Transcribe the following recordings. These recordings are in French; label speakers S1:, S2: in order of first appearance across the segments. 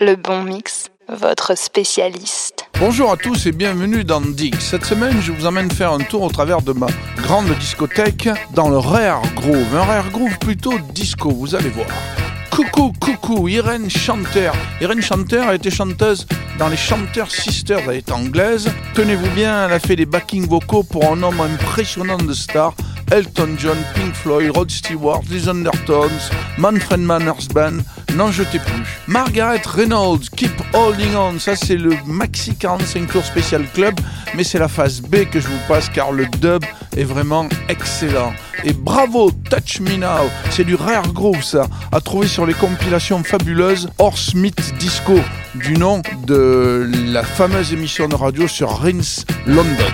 S1: Le bon mix, votre spécialiste.
S2: Bonjour à tous et bienvenue dans Dig. Cette semaine, je vous emmène faire un tour au travers de ma grande discothèque dans le Rare Groove. Un Rare Groove plutôt disco, vous allez voir. Coucou, coucou, Irène Chanter. Irène Chanter a été chanteuse dans les Chanteurs Sisters, elle est anglaise. Tenez-vous bien, elle a fait des backing vocaux pour un nombre impressionnant de stars. Elton John, Pink Floyd, Rod Stewart, Les Undertones, Manfred Manners Band, n'en jetez plus. Margaret Reynolds, Keep Holding On, ça c'est le Maxi 45 Tours Special Club, mais c'est la phase B que je vous passe car le dub est vraiment excellent. Et bravo, Touch Me Now, c'est du rare groove ça, à trouver sur les compilations fabuleuses Horse Disco, du nom de la fameuse émission de radio sur Rins London.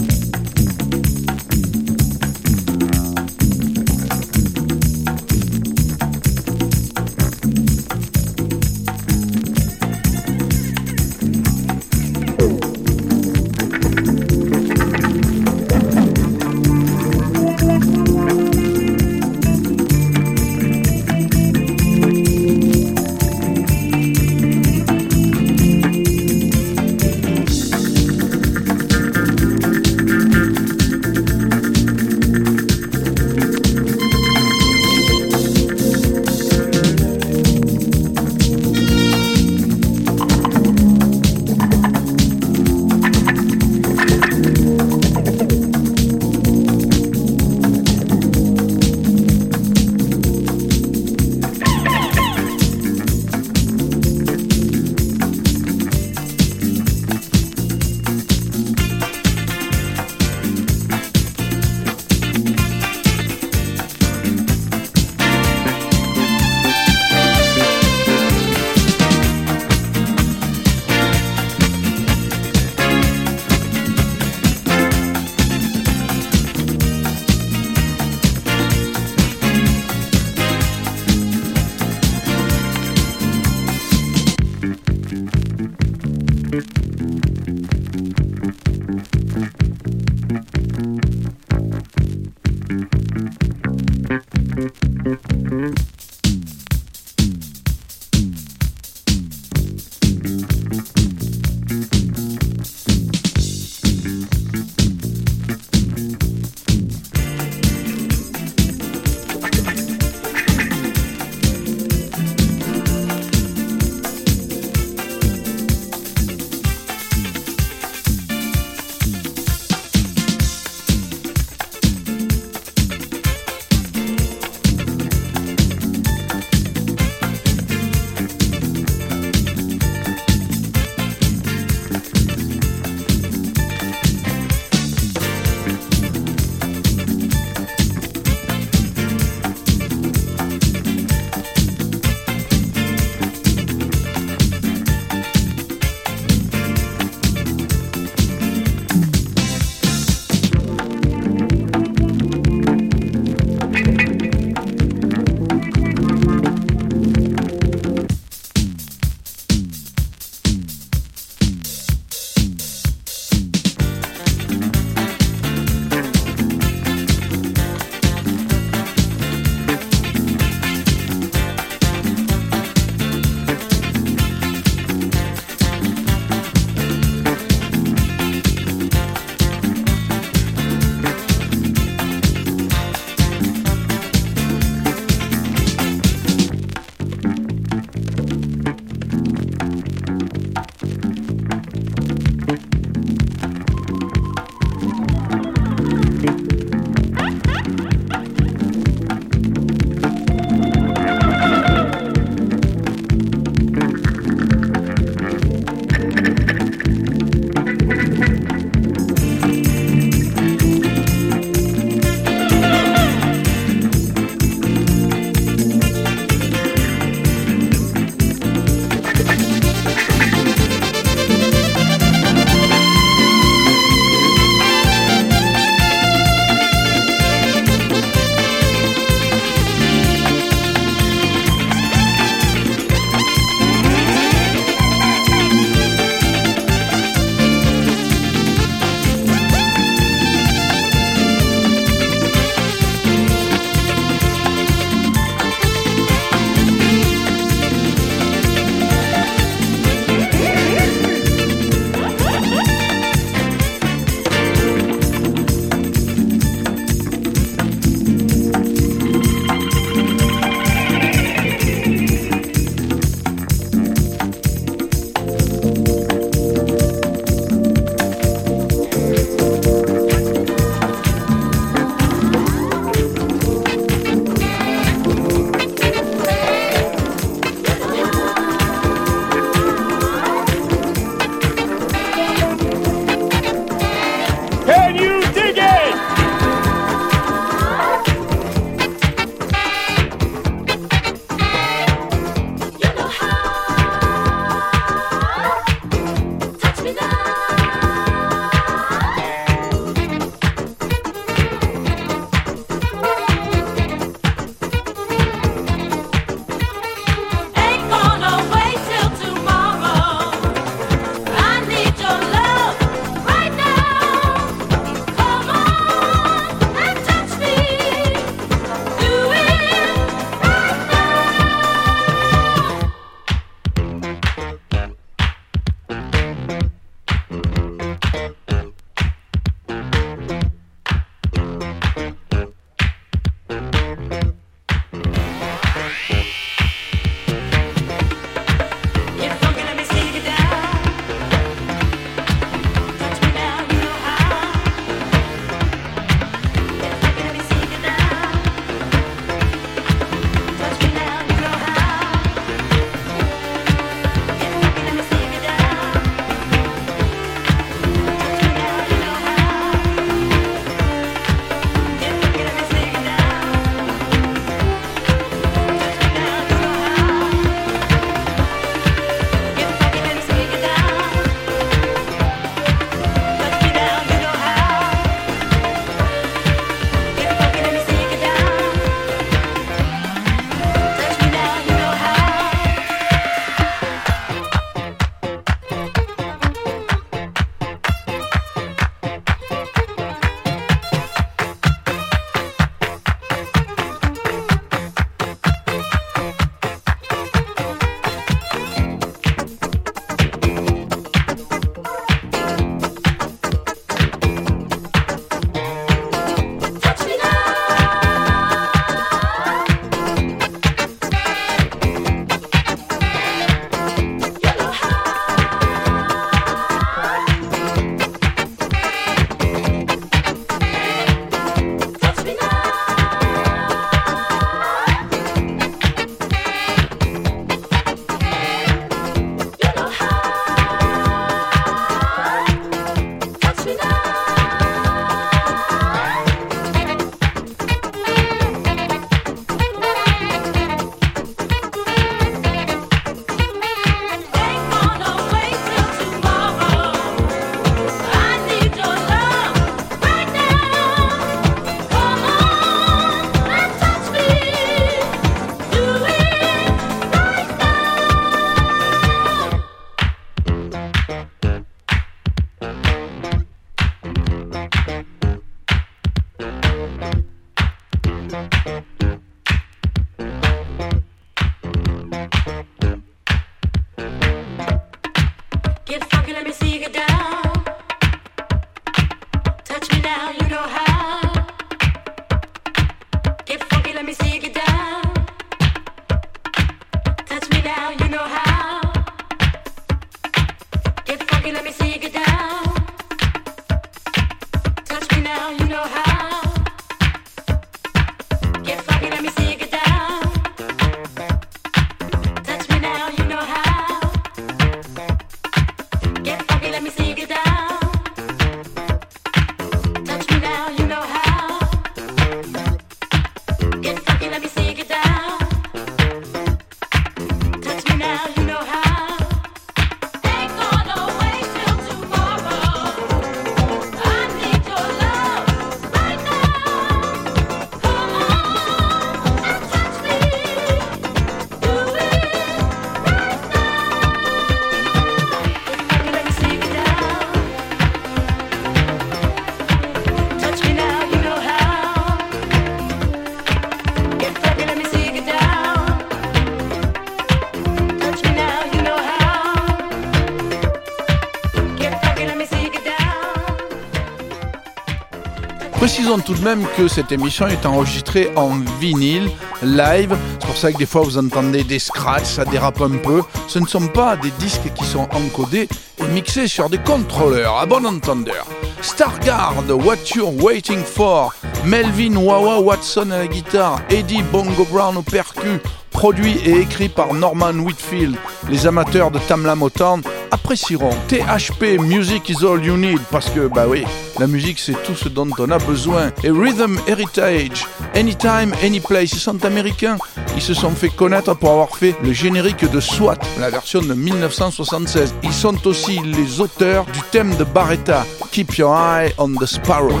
S3: Précisons tout de même que cette émission est enregistrée en vinyle, live. C'est pour ça que des fois vous entendez des scratchs, ça dérape un peu. Ce ne sont pas des disques qui sont encodés et mixés sur des contrôleurs, à bon entendeur. Stargard, What You're Waiting For, Melvin Wawa Watson à la guitare, Eddie Bongo Brown au percu, produit et écrit par Norman Whitfield. Les amateurs de Tamla Motown apprécieront. THP Music is all you need parce que bah oui, la musique c'est tout ce dont on a besoin. Et Rhythm Heritage, Anytime, Anyplace, ils sont américains. Ils se sont fait connaître pour avoir fait le générique de SWAT, la version de 1976. Ils sont aussi les auteurs du thème de Barretta, Keep Your Eye on the Sparrow.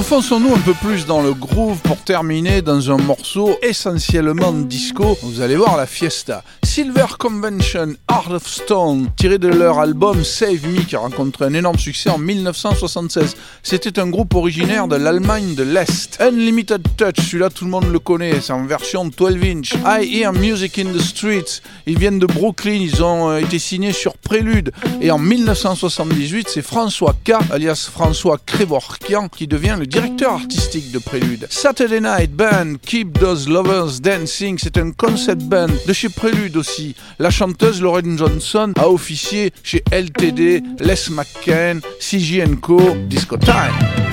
S2: Enfonçons-nous un peu plus dans le groove pour terminer dans un morceau essentiellement disco. Vous allez voir la fiesta. Silver Convention, Art of Stone, tiré de leur album Save Me qui a rencontré un énorme succès en 1976. C'était un groupe originaire de l'Allemagne de l'Est. Unlimited Touch, celui-là tout le monde le connaît, c'est en version 12 inch. I Hear Music in the Streets, ils viennent de Brooklyn, ils ont euh, été signés sur Prélude. Et en 1978, c'est François K, alias François Krevorkian, qui devient le directeur artistique de Prélude. Saturday Night Band, Keep Those Lovers Dancing, c'est un concept band de chez Prélude aussi. La chanteuse Lauren Johnson a officié chez LTD, Les McCann, CG Co, Disco Time.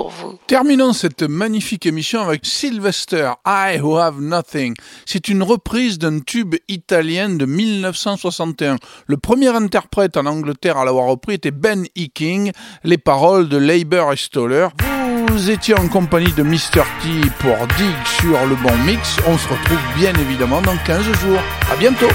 S1: Vous.
S2: Terminons cette magnifique émission avec Sylvester, I Who Have Nothing. C'est une reprise d'un tube italien de 1961. Le premier interprète en Angleterre à l'avoir repris était Ben E. King, les paroles de Leiber et Stoller. Vous étiez en compagnie de Mr. T pour Dig sur le bon mix. On se retrouve bien évidemment dans 15 jours. À bientôt!